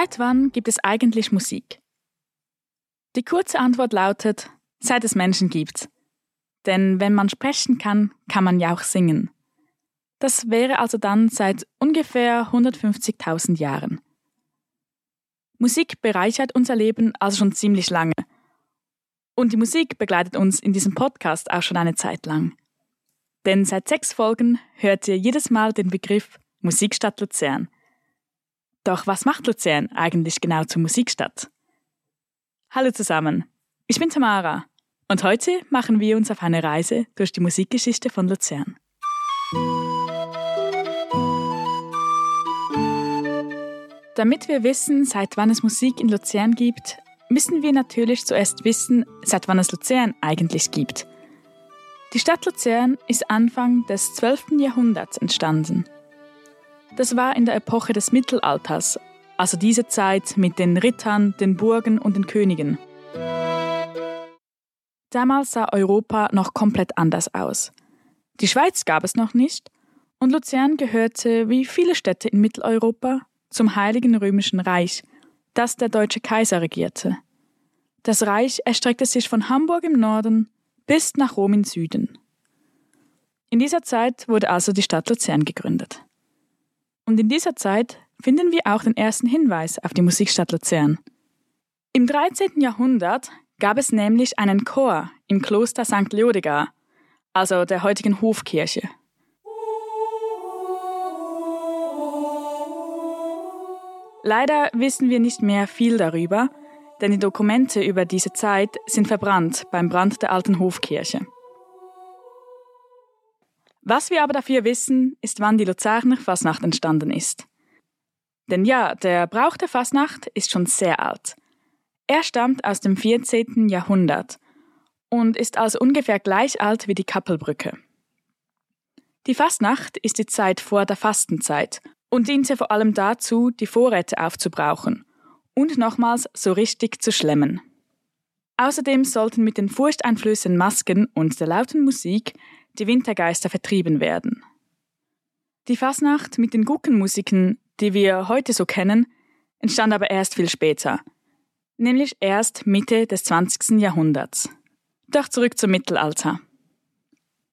Seit wann gibt es eigentlich Musik? Die kurze Antwort lautet, seit es Menschen gibt. Denn wenn man sprechen kann, kann man ja auch singen. Das wäre also dann seit ungefähr 150.000 Jahren. Musik bereichert unser Leben also schon ziemlich lange. Und die Musik begleitet uns in diesem Podcast auch schon eine Zeit lang. Denn seit sechs Folgen hört ihr jedes Mal den Begriff Musikstadt Luzern. Doch was macht Luzern eigentlich genau zur Musikstadt? Hallo zusammen, ich bin Tamara und heute machen wir uns auf eine Reise durch die Musikgeschichte von Luzern. Damit wir wissen, seit wann es Musik in Luzern gibt, müssen wir natürlich zuerst wissen, seit wann es Luzern eigentlich gibt. Die Stadt Luzern ist Anfang des 12. Jahrhunderts entstanden. Das war in der Epoche des Mittelalters, also diese Zeit mit den Rittern, den Burgen und den Königen. Damals sah Europa noch komplett anders aus. Die Schweiz gab es noch nicht und Luzern gehörte, wie viele Städte in Mitteleuropa, zum Heiligen Römischen Reich, das der deutsche Kaiser regierte. Das Reich erstreckte sich von Hamburg im Norden bis nach Rom im Süden. In dieser Zeit wurde also die Stadt Luzern gegründet. Und in dieser Zeit finden wir auch den ersten Hinweis auf die Musikstadt Luzern. Im 13. Jahrhundert gab es nämlich einen Chor im Kloster St. Leodegar, also der heutigen Hofkirche. Leider wissen wir nicht mehr viel darüber, denn die Dokumente über diese Zeit sind verbrannt beim Brand der alten Hofkirche. Was wir aber dafür wissen, ist, wann die Luzerner Fasnacht entstanden ist. Denn ja, der Brauch der Fasnacht ist schon sehr alt. Er stammt aus dem 14. Jahrhundert und ist also ungefähr gleich alt wie die Kappelbrücke. Die Fastnacht ist die Zeit vor der Fastenzeit und diente vor allem dazu, die Vorräte aufzubrauchen und nochmals so richtig zu schlemmen. Außerdem sollten mit den furchteinflößenden Masken und der lauten Musik die Wintergeister vertrieben werden. Die Fasnacht mit den Guckenmusiken, die wir heute so kennen, entstand aber erst viel später, nämlich erst Mitte des 20. Jahrhunderts. Doch zurück zum Mittelalter.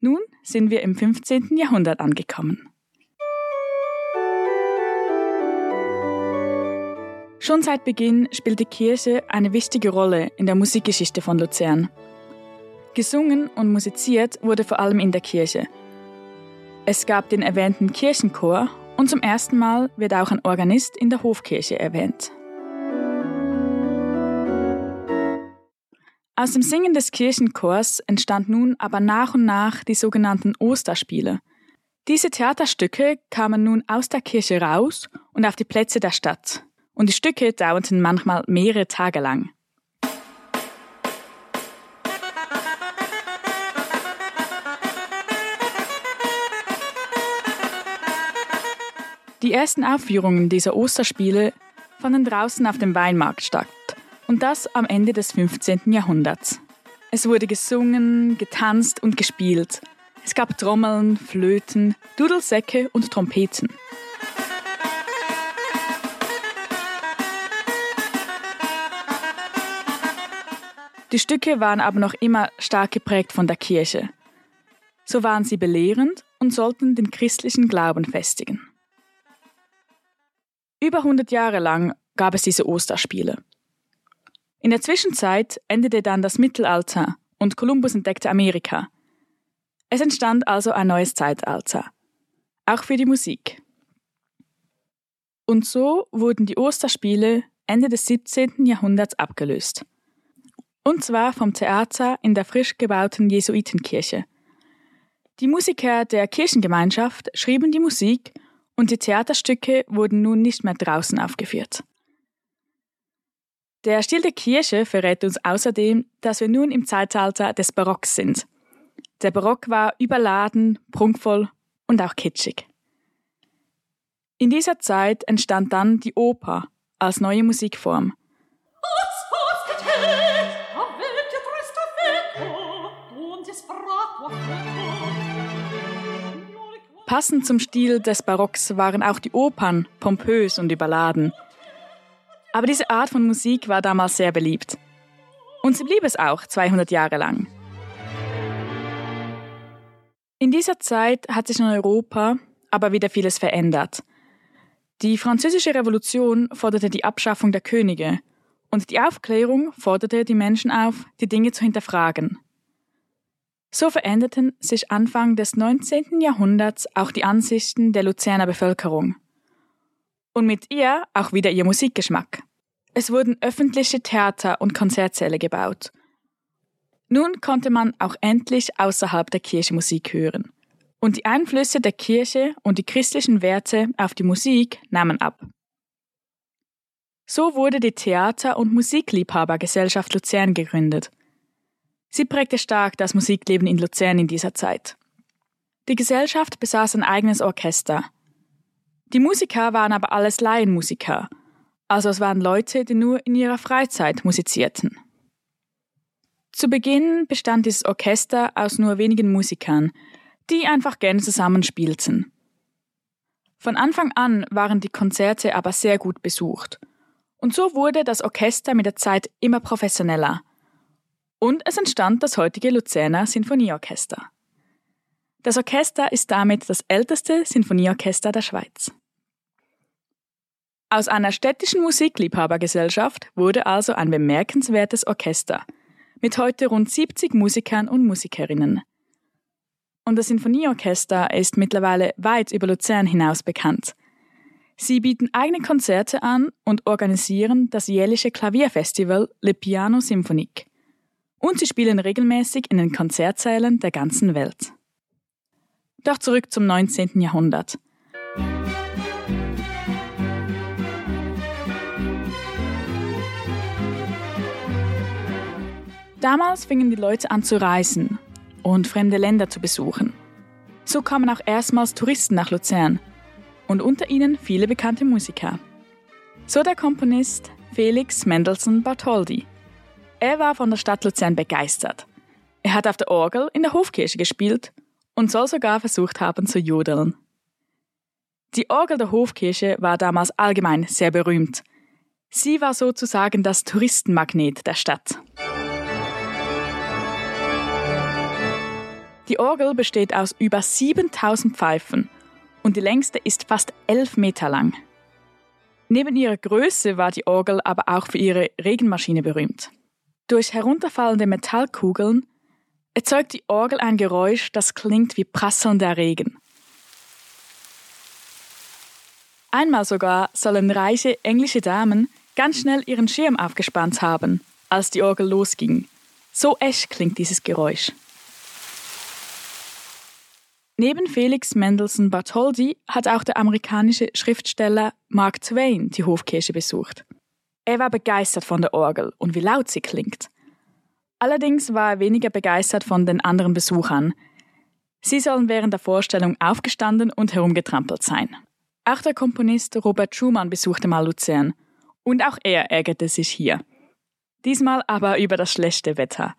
Nun sind wir im 15. Jahrhundert angekommen. Schon seit Beginn spielt die Kirche eine wichtige Rolle in der Musikgeschichte von Luzern. Gesungen und musiziert wurde vor allem in der Kirche. Es gab den erwähnten Kirchenchor und zum ersten Mal wird auch ein Organist in der Hofkirche erwähnt. Aus dem Singen des Kirchenchors entstand nun aber nach und nach die sogenannten Osterspiele. Diese Theaterstücke kamen nun aus der Kirche raus und auf die Plätze der Stadt und die Stücke dauerten manchmal mehrere Tage lang. Die ersten Aufführungen dieser Osterspiele fanden draußen auf dem Weinmarkt statt und das am Ende des 15. Jahrhunderts. Es wurde gesungen, getanzt und gespielt. Es gab Trommeln, Flöten, Dudelsäcke und Trompeten. Die Stücke waren aber noch immer stark geprägt von der Kirche. So waren sie belehrend und sollten den christlichen Glauben festigen. Über 100 Jahre lang gab es diese Osterspiele. In der Zwischenzeit endete dann das Mittelalter und Kolumbus entdeckte Amerika. Es entstand also ein neues Zeitalter, auch für die Musik. Und so wurden die Osterspiele Ende des 17. Jahrhunderts abgelöst und zwar vom Theater in der frisch gebauten Jesuitenkirche. Die Musiker der Kirchengemeinschaft schrieben die Musik und die Theaterstücke wurden nun nicht mehr draußen aufgeführt. Der Stil der Kirche verrät uns außerdem, dass wir nun im Zeitalter des Barocks sind. Der Barock war überladen, prunkvoll und auch kitschig. In dieser Zeit entstand dann die Oper als neue Musikform. Passend zum Stil des Barocks waren auch die Opern pompös und überladen. Aber diese Art von Musik war damals sehr beliebt. Und sie blieb es auch 200 Jahre lang. In dieser Zeit hat sich in Europa aber wieder vieles verändert. Die Französische Revolution forderte die Abschaffung der Könige und die Aufklärung forderte die Menschen auf, die Dinge zu hinterfragen. So veränderten sich Anfang des 19. Jahrhunderts auch die Ansichten der Luzerner Bevölkerung. Und mit ihr auch wieder ihr Musikgeschmack. Es wurden öffentliche Theater und Konzertsäle gebaut. Nun konnte man auch endlich außerhalb der Kirche Musik hören. Und die Einflüsse der Kirche und die christlichen Werte auf die Musik nahmen ab. So wurde die Theater- und Musikliebhabergesellschaft Luzern gegründet. Sie prägte stark das Musikleben in Luzern in dieser Zeit. Die Gesellschaft besaß ein eigenes Orchester. Die Musiker waren aber alles Laienmusiker, also es waren Leute, die nur in ihrer Freizeit musizierten. Zu Beginn bestand dieses Orchester aus nur wenigen Musikern, die einfach gerne zusammenspielten. Von Anfang an waren die Konzerte aber sehr gut besucht. Und so wurde das Orchester mit der Zeit immer professioneller. Und es entstand das heutige Luzerner Sinfonieorchester. Das Orchester ist damit das älteste Sinfonieorchester der Schweiz. Aus einer städtischen Musikliebhabergesellschaft wurde also ein bemerkenswertes Orchester mit heute rund 70 Musikern und Musikerinnen. Und das Sinfonieorchester ist mittlerweile weit über Luzern hinaus bekannt. Sie bieten eigene Konzerte an und organisieren das jährliche Klavierfestival Le Piano Symphonique. Und sie spielen regelmäßig in den Konzertsälen der ganzen Welt. Doch zurück zum 19. Jahrhundert. Damals fingen die Leute an zu reisen und fremde Länder zu besuchen. So kamen auch erstmals Touristen nach Luzern und unter ihnen viele bekannte Musiker. So der Komponist Felix Mendelssohn Bartholdy. Er war von der Stadt Luzern begeistert. Er hat auf der Orgel in der Hofkirche gespielt und soll sogar versucht haben zu jodeln. Die Orgel der Hofkirche war damals allgemein sehr berühmt. Sie war sozusagen das Touristenmagnet der Stadt. Die Orgel besteht aus über 7000 Pfeifen und die längste ist fast 11 Meter lang. Neben ihrer Größe war die Orgel aber auch für ihre Regenmaschine berühmt. Durch herunterfallende Metallkugeln erzeugt die Orgel ein Geräusch, das klingt wie prasselnder Regen. Einmal sogar sollen reiche englische Damen ganz schnell ihren Schirm aufgespannt haben, als die Orgel losging. So echt klingt dieses Geräusch. Neben Felix Mendelssohn Bartholdy hat auch der amerikanische Schriftsteller Mark Twain die Hofkirche besucht. Er war begeistert von der Orgel und wie laut sie klingt. Allerdings war er weniger begeistert von den anderen Besuchern. Sie sollen während der Vorstellung aufgestanden und herumgetrampelt sein. Auch der Komponist Robert Schumann besuchte mal Luzern und auch er ärgerte sich hier. Diesmal aber über das schlechte Wetter.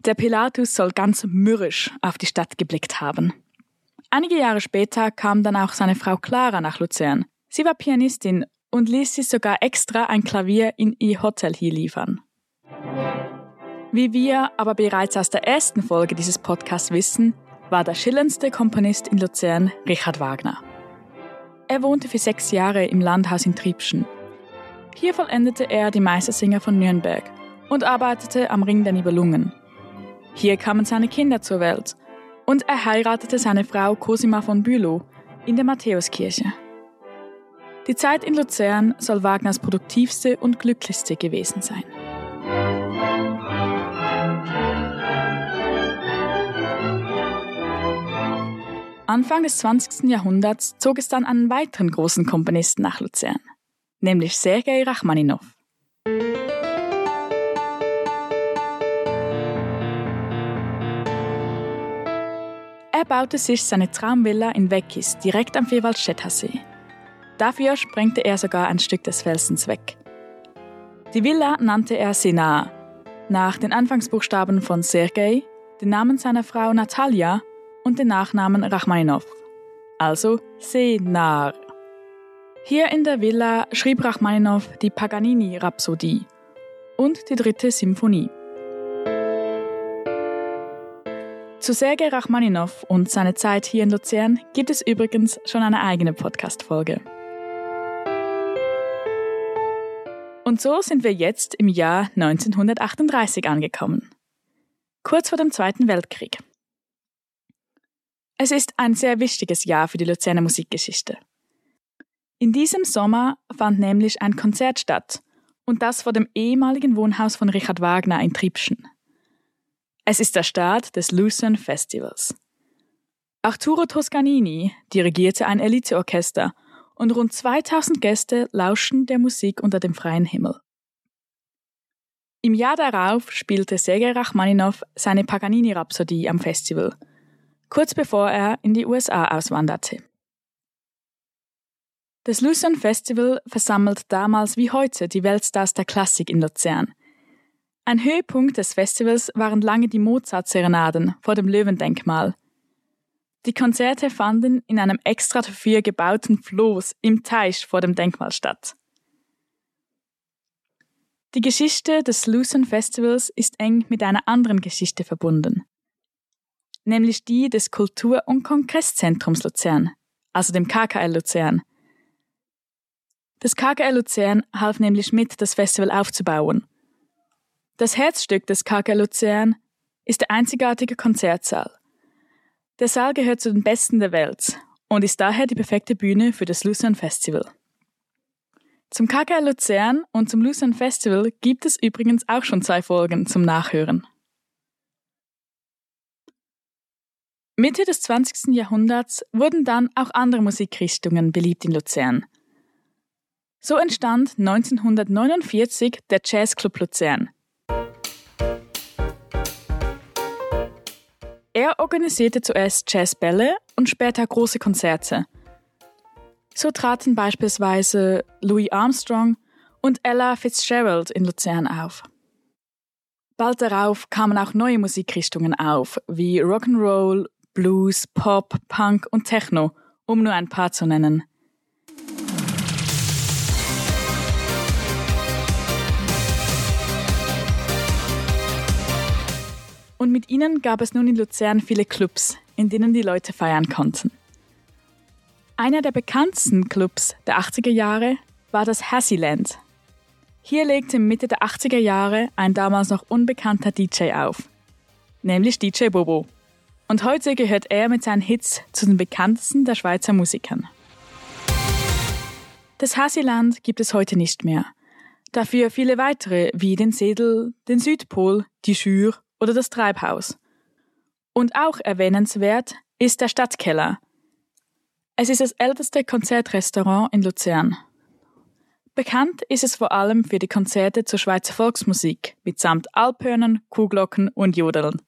Der Pilatus soll ganz mürrisch auf die Stadt geblickt haben. Einige Jahre später kam dann auch seine Frau Clara nach Luzern. Sie war Pianistin und ließ sich sogar extra ein Klavier in ihr Hotel hier liefern. Wie wir aber bereits aus der ersten Folge dieses Podcasts wissen, war der schillerndste Komponist in Luzern Richard Wagner. Er wohnte für sechs Jahre im Landhaus in Triebschen. Hier vollendete er die Meistersinger von Nürnberg und arbeitete am Ring der Nibelungen. Hier kamen seine Kinder zur Welt und er heiratete seine Frau Cosima von Bülow in der Matthäuskirche. Die Zeit in Luzern soll Wagners produktivste und glücklichste gewesen sein. Anfang des 20. Jahrhunderts zog es dann einen weiteren großen Komponisten nach Luzern, nämlich Sergei Rachmaninow. Er baute sich seine Traumvilla in Weckis direkt am Vierwaldstätter See. Dafür sprengte er sogar ein Stück des Felsens weg. Die Villa nannte er Sena, nach den Anfangsbuchstaben von Sergei, den Namen seiner Frau Natalia und den Nachnamen Rachmaninow. also seenar. Hier in der Villa schrieb Rachmaninow die Paganini-Rhapsodie und die dritte Symphonie. Zu Sergei Rachmaninow und seine Zeit hier in Luzern gibt es übrigens schon eine eigene Podcast-Folge. Und so sind wir jetzt im Jahr 1938 angekommen. Kurz vor dem Zweiten Weltkrieg. Es ist ein sehr wichtiges Jahr für die Luzerner Musikgeschichte. In diesem Sommer fand nämlich ein Konzert statt, und das vor dem ehemaligen Wohnhaus von Richard Wagner in Triebschen. Es ist der Start des Lucerne Festivals. Arturo Toscanini dirigierte ein Eliteorchester und rund 2000 Gäste lauschen der Musik unter dem freien Himmel. Im Jahr darauf spielte Sergei Rachmaninow seine Paganini-Rhapsodie am Festival, kurz bevor er in die USA auswanderte. Das Lucerne Festival versammelt damals wie heute die Weltstars der Klassik in Luzern. Ein Höhepunkt des Festivals waren lange die Mozart-Serenaden vor dem Löwendenkmal – die Konzerte fanden in einem extra dafür gebauten Floß im Teich vor dem Denkmal statt. Die Geschichte des Lucerne Festivals ist eng mit einer anderen Geschichte verbunden, nämlich die des Kultur- und Kongresszentrums Luzern, also dem KKL Luzern. Das KKL Luzern half nämlich mit, das Festival aufzubauen. Das Herzstück des KKL Luzern ist der einzigartige Konzertsaal. Der Saal gehört zu den besten der Welt und ist daher die perfekte Bühne für das Lucerne Festival. Zum KKL Luzern und zum Lucerne Festival gibt es übrigens auch schon zwei Folgen zum Nachhören. Mitte des 20. Jahrhunderts wurden dann auch andere Musikrichtungen beliebt in Luzern. So entstand 1949 der Jazzclub Luzern, Er organisierte zuerst Jazzbälle und später große Konzerte. So traten beispielsweise Louis Armstrong und Ella Fitzgerald in Luzern auf. Bald darauf kamen auch neue Musikrichtungen auf, wie Rock'n'Roll, Blues, Pop, Punk und Techno, um nur ein paar zu nennen. Und mit ihnen gab es nun in Luzern viele Clubs, in denen die Leute feiern konnten. Einer der bekanntesten Clubs der 80er Jahre war das Hassyland. Hier legte Mitte der 80er Jahre ein damals noch unbekannter DJ auf, nämlich DJ Bobo. Und heute gehört er mit seinen Hits zu den bekanntesten der Schweizer Musikern. Das Hassyland gibt es heute nicht mehr. Dafür viele weitere wie den Sedel, den Südpol, die Schür oder das Treibhaus. Und auch erwähnenswert ist der Stadtkeller. Es ist das älteste Konzertrestaurant in Luzern. Bekannt ist es vor allem für die Konzerte zur Schweizer Volksmusik mitsamt Alphörnern, Kuhglocken und Jodeln.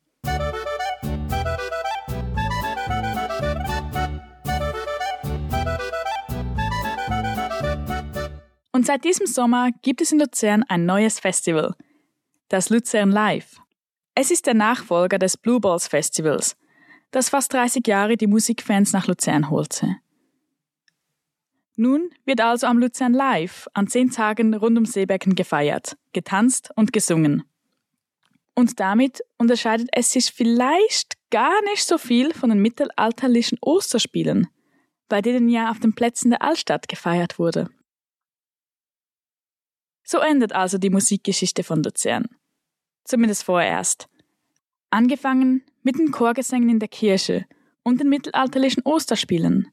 Und seit diesem Sommer gibt es in Luzern ein neues Festival, das Luzern Live. Es ist der Nachfolger des Blue Balls Festivals, das fast 30 Jahre die Musikfans nach Luzern holte. Nun wird also am Luzern Live an zehn Tagen rund um Seebecken gefeiert, getanzt und gesungen. Und damit unterscheidet es sich vielleicht gar nicht so viel von den mittelalterlichen Osterspielen, bei denen ja auf den Plätzen der Altstadt gefeiert wurde. So endet also die Musikgeschichte von Luzern zumindest vorerst. Angefangen mit den Chorgesängen in der Kirche und den mittelalterlichen Osterspielen.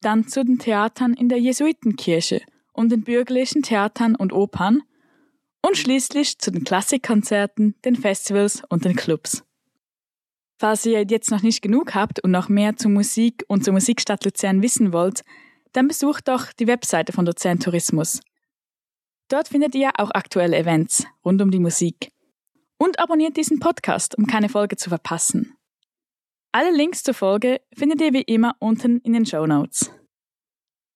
Dann zu den Theatern in der Jesuitenkirche und den bürgerlichen Theatern und Opern und schließlich zu den Klassikkonzerten, den Festivals und den Clubs. Falls ihr jetzt noch nicht genug habt und noch mehr zur Musik und zur Musikstadt Luzern wissen wollt, dann besucht doch die Webseite von Luzern Tourismus. Dort findet ihr auch aktuelle Events rund um die Musik und abonniert diesen Podcast, um keine Folge zu verpassen. Alle Links zur Folge findet ihr wie immer unten in den Show Notes.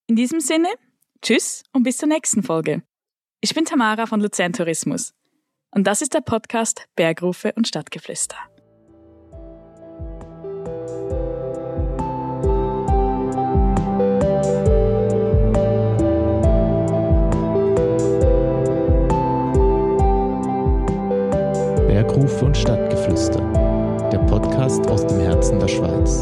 In diesem Sinne, tschüss und bis zur nächsten Folge. Ich bin Tamara von Luzern Tourismus und das ist der Podcast Bergrufe und Stadtgeflüster. Bergrufe und Stadtgeflüster, der Podcast aus dem Herzen der Schweiz.